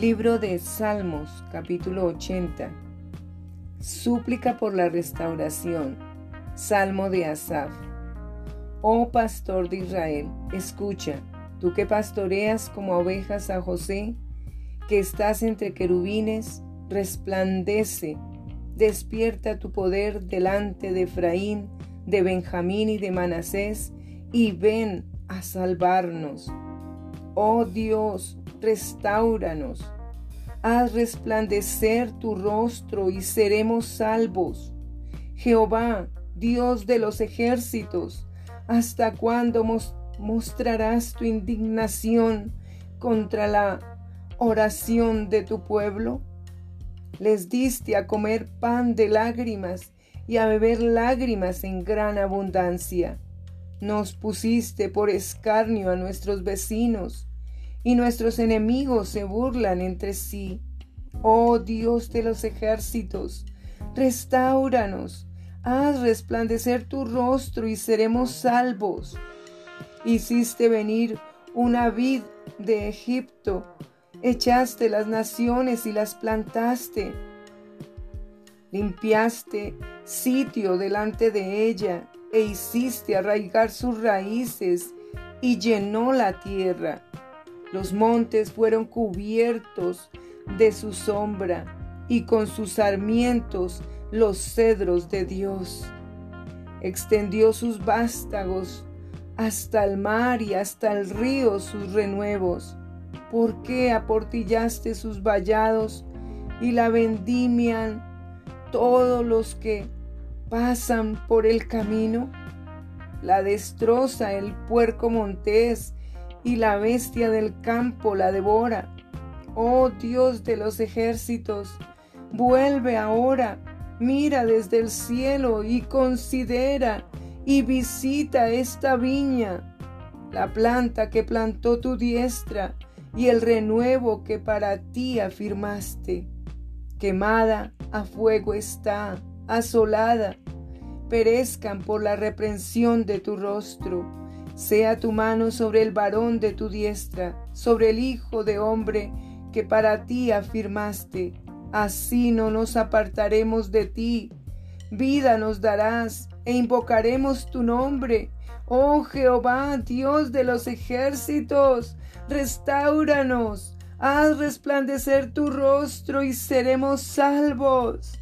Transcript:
Libro de Salmos, capítulo 80. Súplica por la restauración. Salmo de Asaf. Oh pastor de Israel, escucha, tú que pastoreas como ovejas a José, que estás entre querubines, resplandece, despierta tu poder delante de Efraín, de Benjamín y de Manasés, y ven a salvarnos. Oh Dios, restauranos. Haz resplandecer tu rostro y seremos salvos. Jehová, Dios de los ejércitos, ¿hasta cuándo mostrarás tu indignación contra la oración de tu pueblo? Les diste a comer pan de lágrimas y a beber lágrimas en gran abundancia. Nos pusiste por escarnio a nuestros vecinos y nuestros enemigos se burlan entre sí. Oh Dios de los ejércitos, restauranos, haz resplandecer tu rostro y seremos salvos. Hiciste venir una vid de Egipto, echaste las naciones y las plantaste. Limpiaste sitio delante de ella e hiciste arraigar sus raíces y llenó la tierra. Los montes fueron cubiertos de su sombra y con sus sarmientos los cedros de Dios. Extendió sus vástagos hasta el mar y hasta el río sus renuevos. ¿Por qué aportillaste sus vallados y la vendimian todos los que pasan por el camino? La destroza el puerco montés y la bestia del campo la devora. Oh Dios de los ejércitos, vuelve ahora, mira desde el cielo y considera y visita esta viña, la planta que plantó tu diestra y el renuevo que para ti afirmaste. Quemada a fuego está, asolada, perezcan por la reprensión de tu rostro sea tu mano sobre el varón de tu diestra, sobre el Hijo de hombre que para ti afirmaste. Así no nos apartaremos de ti. Vida nos darás e invocaremos tu nombre. Oh Jehová, Dios de los ejércitos, restauranos, haz resplandecer tu rostro y seremos salvos.